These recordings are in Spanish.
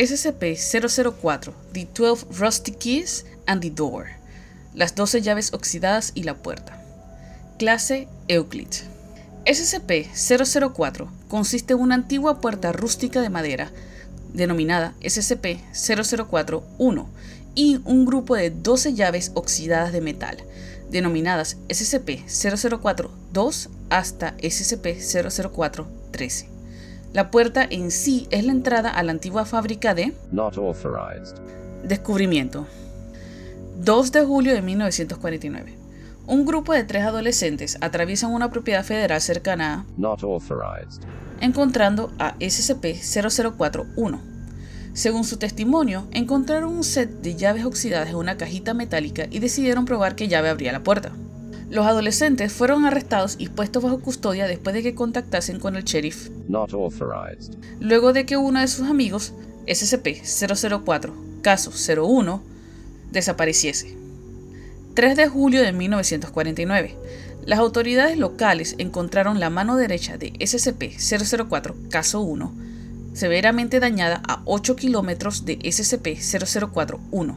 SCP-004, The 12 Rusty Keys and the Door, las 12 llaves oxidadas y la puerta. Clase Euclid. SCP-004 consiste en una antigua puerta rústica de madera denominada SCP-004-1 y un grupo de 12 llaves oxidadas de metal, denominadas SCP-004-2 hasta SCP-004-13. La puerta en sí es la entrada a la antigua fábrica de Descubrimiento. 2 de julio de 1949. Un grupo de tres adolescentes atraviesan una propiedad federal cercana a encontrando a SCP-004-1. Según su testimonio, encontraron un set de llaves oxidadas en una cajita metálica y decidieron probar qué llave abría la puerta. Los adolescentes fueron arrestados y puestos bajo custodia después de que contactasen con el sheriff. Luego de que uno de sus amigos, SCP-004, caso 01, desapareciese. 3 de julio de 1949. Las autoridades locales encontraron la mano derecha de SCP-004, caso 1, severamente dañada a 8 kilómetros de SCP-004-1.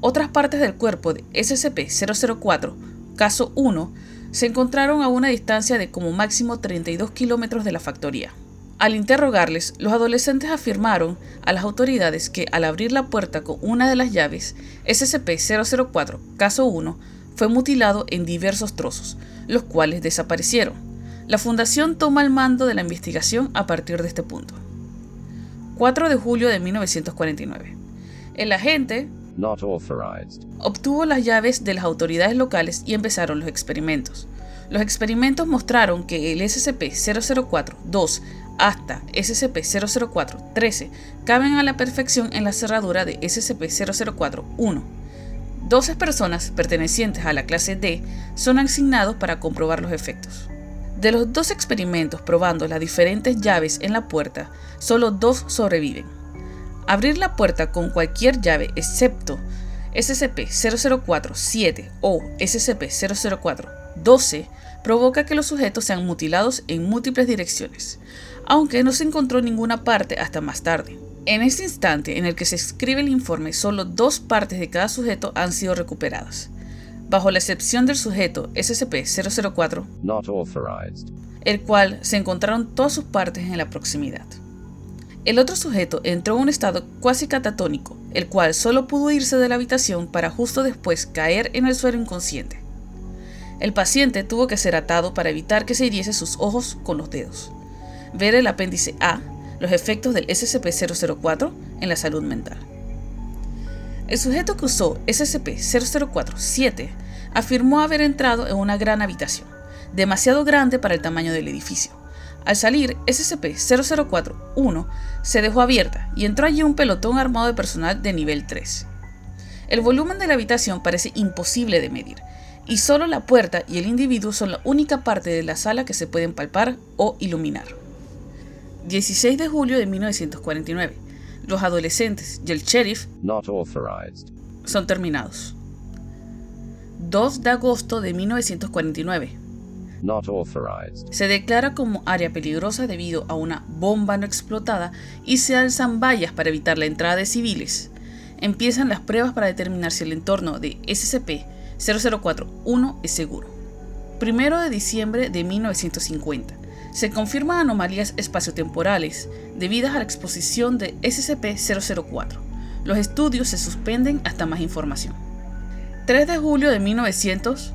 Otras partes del cuerpo de SCP-004 caso 1, se encontraron a una distancia de como máximo 32 kilómetros de la factoría. Al interrogarles, los adolescentes afirmaron a las autoridades que al abrir la puerta con una de las llaves, SCP-004, caso 1, fue mutilado en diversos trozos, los cuales desaparecieron. La Fundación toma el mando de la investigación a partir de este punto. 4 de julio de 1949. El agente Obtuvo las llaves de las autoridades locales y empezaron los experimentos. Los experimentos mostraron que el SCP-004-2 hasta SCP-004-13 caben a la perfección en la cerradura de SCP-004-1. 12 personas pertenecientes a la clase D son asignados para comprobar los efectos. De los dos experimentos probando las diferentes llaves en la puerta, solo dos sobreviven. Abrir la puerta con cualquier llave excepto SCP-004-7 o SCP-004-12 provoca que los sujetos sean mutilados en múltiples direcciones, aunque no se encontró ninguna parte hasta más tarde. En este instante en el que se escribe el informe, solo dos partes de cada sujeto han sido recuperadas, bajo la excepción del sujeto SCP-004, el cual se encontraron todas sus partes en la proximidad. El otro sujeto entró en un estado cuasi catatónico, el cual solo pudo irse de la habitación para justo después caer en el suelo inconsciente. El paciente tuvo que ser atado para evitar que se hiriese sus ojos con los dedos. Ver el apéndice A, los efectos del SCP-004 en la salud mental. El sujeto que usó SCP-004-7 afirmó haber entrado en una gran habitación, demasiado grande para el tamaño del edificio al salir, SCP-004-1 se dejó abierta y entró allí un pelotón armado de personal de nivel 3. El volumen de la habitación parece imposible de medir, y solo la puerta y el individuo son la única parte de la sala que se pueden palpar o iluminar. 16 de julio de 1949. Los adolescentes y el sheriff son terminados. 2 de agosto de 1949. Se declara como área peligrosa debido a una bomba no explotada y se alzan vallas para evitar la entrada de civiles. Empiezan las pruebas para determinar si el entorno de SCP-004-1 es seguro. Primero de diciembre de 1950. Se confirman anomalías espaciotemporales debidas a la exposición de SCP-004. Los estudios se suspenden hasta más información. 3 de julio de 1900.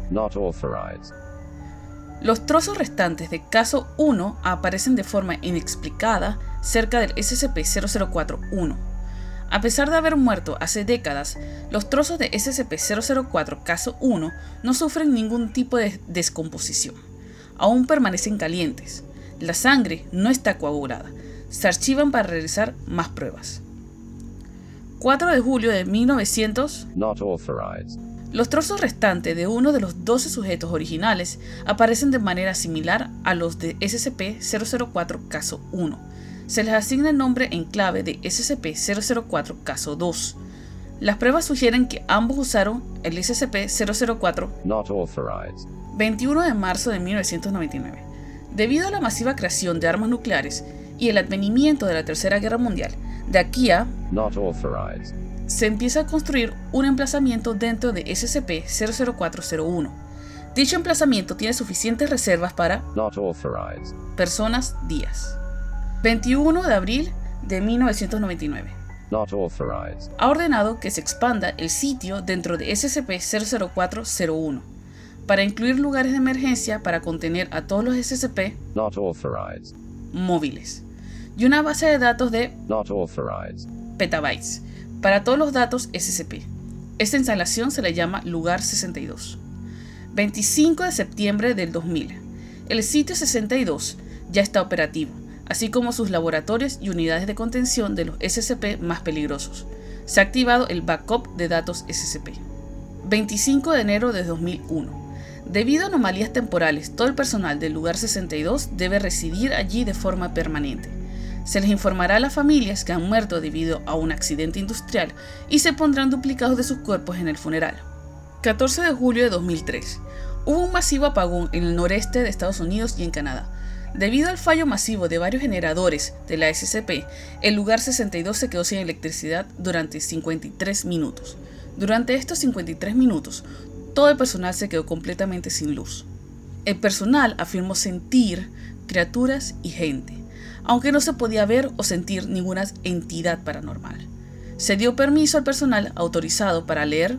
Los trozos restantes de caso 1 aparecen de forma inexplicada cerca del SCP-004-1. A pesar de haber muerto hace décadas, los trozos de SCP-004 caso 1 no sufren ningún tipo de descomposición. Aún permanecen calientes. La sangre no está coagulada. Se archivan para realizar más pruebas. 4 de julio de 1900. Los trozos restantes de uno de los 12 sujetos originales aparecen de manera similar a los de SCP-004 caso 1. Se les asigna el nombre en clave de SCP-004 caso 2. Las pruebas sugieren que ambos usaron el SCP-004 21 de marzo de 1999. Debido a la masiva creación de armas nucleares y el advenimiento de la Tercera Guerra Mundial, De aquí a se empieza a construir un emplazamiento dentro de SCP-00401. Dicho emplazamiento tiene suficientes reservas para personas días. 21 de abril de 1999. Ha ordenado que se expanda el sitio dentro de SCP-00401 para incluir lugares de emergencia para contener a todos los SCP móviles y una base de datos de petabytes para todos los datos SCP. Esta instalación se le llama Lugar 62. 25 de septiembre del 2000. El sitio 62 ya está operativo, así como sus laboratorios y unidades de contención de los SCP más peligrosos. Se ha activado el backup de datos SCP. 25 de enero de 2001. Debido a anomalías temporales, todo el personal del lugar 62 debe residir allí de forma permanente. Se les informará a las familias que han muerto debido a un accidente industrial y se pondrán duplicados de sus cuerpos en el funeral. 14 de julio de 2003. Hubo un masivo apagón en el noreste de Estados Unidos y en Canadá. Debido al fallo masivo de varios generadores de la SCP, el lugar 62 se quedó sin electricidad durante 53 minutos. Durante estos 53 minutos, todo el personal se quedó completamente sin luz. El personal afirmó sentir criaturas y gente, aunque no se podía ver o sentir ninguna entidad paranormal. Se dio permiso al personal autorizado para leer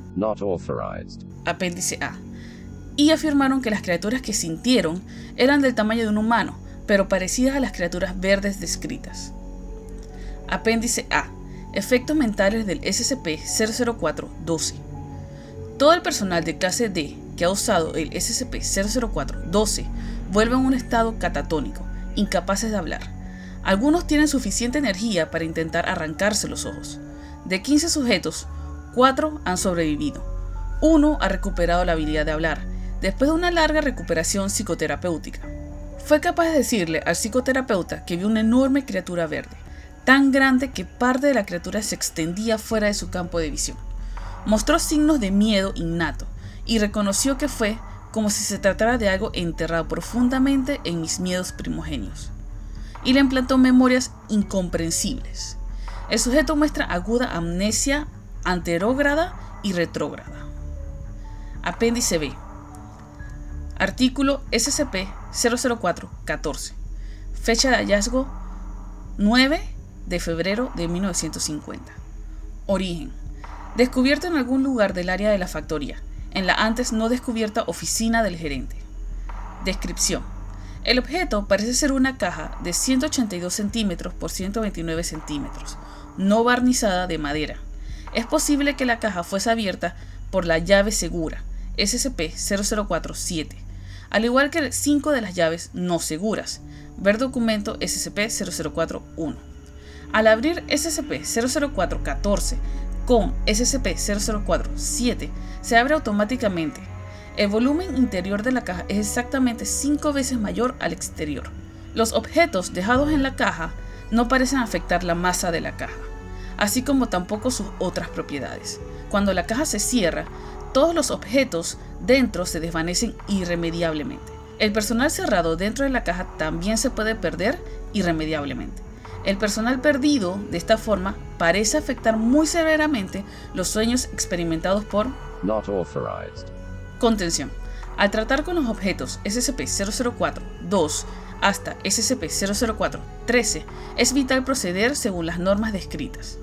apéndice A y afirmaron que las criaturas que sintieron eran del tamaño de un humano, pero parecidas a las criaturas verdes descritas. Apéndice A. Efectos mentales del SCP-004-12. Todo el personal de clase D que ha usado el SCP-004-12 vuelve en un estado catatónico, incapaces de hablar. Algunos tienen suficiente energía para intentar arrancarse los ojos. De 15 sujetos, 4 han sobrevivido. Uno ha recuperado la habilidad de hablar, después de una larga recuperación psicoterapéutica. Fue capaz de decirle al psicoterapeuta que vio una enorme criatura verde, tan grande que parte de la criatura se extendía fuera de su campo de visión. Mostró signos de miedo innato y reconoció que fue como si se tratara de algo enterrado profundamente en mis miedos primogenios. Y le implantó memorias incomprensibles. El sujeto muestra aguda amnesia anterógrada y retrógrada. Apéndice B. Artículo SCP-004-14. Fecha de hallazgo 9 de febrero de 1950. Origen descubierto en algún lugar del área de la factoría, en la antes no descubierta oficina del gerente. Descripción. El objeto parece ser una caja de 182 centímetros por 129 centímetros, no barnizada de madera. Es posible que la caja fuese abierta por la llave segura, SCP-0047, al igual que cinco de las llaves no seguras, ver documento SCP-0041. Al abrir SCP-00414, con SCP-004-7 se abre automáticamente. El volumen interior de la caja es exactamente 5 veces mayor al exterior. Los objetos dejados en la caja no parecen afectar la masa de la caja, así como tampoco sus otras propiedades. Cuando la caja se cierra, todos los objetos dentro se desvanecen irremediablemente. El personal cerrado dentro de la caja también se puede perder irremediablemente. El personal perdido de esta forma parece afectar muy severamente los sueños experimentados por Contención. Al tratar con los objetos SCP-004-2 hasta SCP-004-13, es vital proceder según las normas descritas.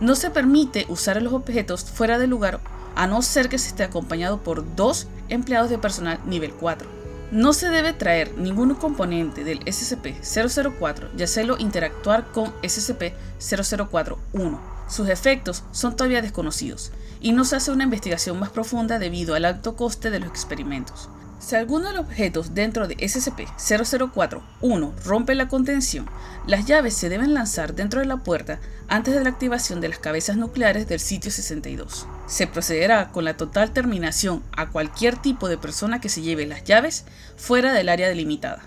No se permite usar los objetos fuera del lugar a no ser que se esté acompañado por dos empleados de personal nivel 4. No se debe traer ningún componente del SCP-004 y hacerlo interactuar con SCP-004-1. Sus efectos son todavía desconocidos y no se hace una investigación más profunda debido al alto coste de los experimentos. Si alguno de los objetos dentro de SCP-004-1 rompe la contención, las llaves se deben lanzar dentro de la puerta antes de la activación de las cabezas nucleares del sitio 62. Se procederá con la total terminación a cualquier tipo de persona que se lleve las llaves fuera del área delimitada.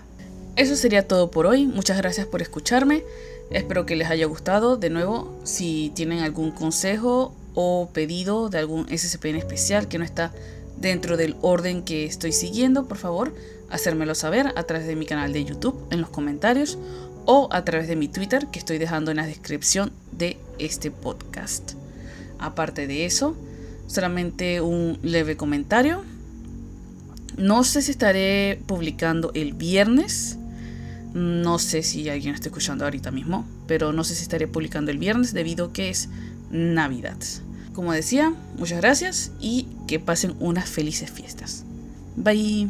Eso sería todo por hoy, muchas gracias por escucharme, espero que les haya gustado. De nuevo, si tienen algún consejo o pedido de algún SCP en especial que no está dentro del orden que estoy siguiendo, por favor, hacérmelo saber a través de mi canal de YouTube en los comentarios o a través de mi Twitter que estoy dejando en la descripción de este podcast. Aparte de eso, solamente un leve comentario. No sé si estaré publicando el viernes. No sé si alguien está escuchando ahorita mismo, pero no sé si estaré publicando el viernes debido a que es Navidad. Como decía, muchas gracias y que pasen unas felices fiestas. Bye.